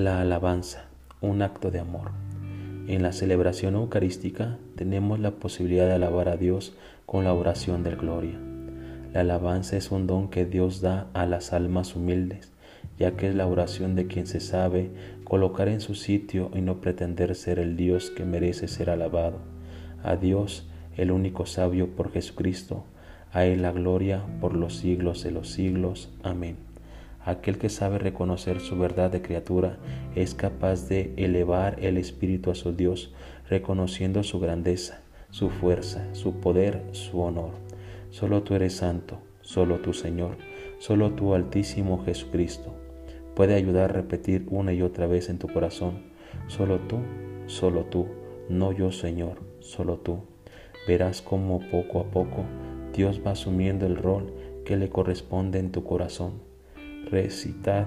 La alabanza, un acto de amor. En la celebración eucarística tenemos la posibilidad de alabar a Dios con la oración del gloria. La alabanza es un don que Dios da a las almas humildes, ya que es la oración de quien se sabe colocar en su sitio y no pretender ser el Dios que merece ser alabado. A Dios, el único sabio por Jesucristo, a Él la gloria por los siglos de los siglos. Amén. Aquel que sabe reconocer su verdad de criatura es capaz de elevar el espíritu a su Dios, reconociendo su grandeza, su fuerza, su poder, su honor. Solo tú eres santo, solo tú Señor, solo tú Altísimo Jesucristo. Puede ayudar a repetir una y otra vez en tu corazón, solo tú, solo tú, no yo Señor, solo tú. Verás cómo poco a poco Dios va asumiendo el rol que le corresponde en tu corazón recitad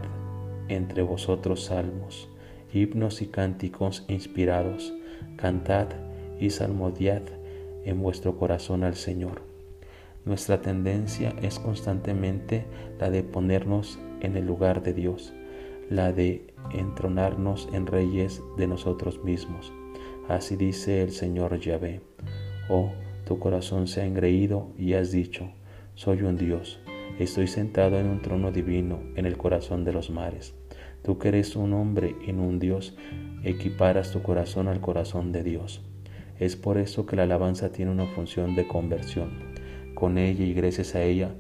entre vosotros salmos, himnos y cánticos inspirados, cantad y salmodiad en vuestro corazón al Señor. Nuestra tendencia es constantemente la de ponernos en el lugar de Dios, la de entronarnos en reyes de nosotros mismos. Así dice el Señor Yahvé. Oh, tu corazón se ha engreído y has dicho, soy un Dios Estoy sentado en un trono divino en el corazón de los mares. Tú que eres un hombre y no un Dios, equiparas tu corazón al corazón de Dios. Es por eso que la alabanza tiene una función de conversión. Con ella y gracias a ella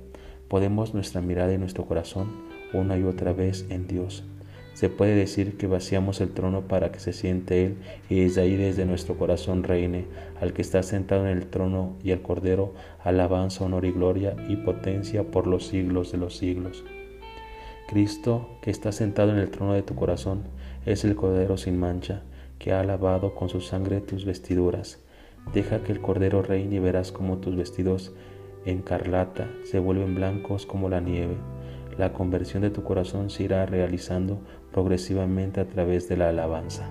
podemos nuestra mirada y nuestro corazón una y otra vez en Dios se puede decir que vaciamos el trono para que se siente Él y desde ahí desde nuestro corazón reine al que está sentado en el trono y al Cordero alabanza, honor y gloria y potencia por los siglos de los siglos. Cristo, que está sentado en el trono de tu corazón, es el Cordero sin mancha, que ha lavado con su sangre tus vestiduras. Deja que el Cordero reine y verás como tus vestidos en carlata se vuelven blancos como la nieve la conversión de tu corazón se irá realizando progresivamente a través de la alabanza.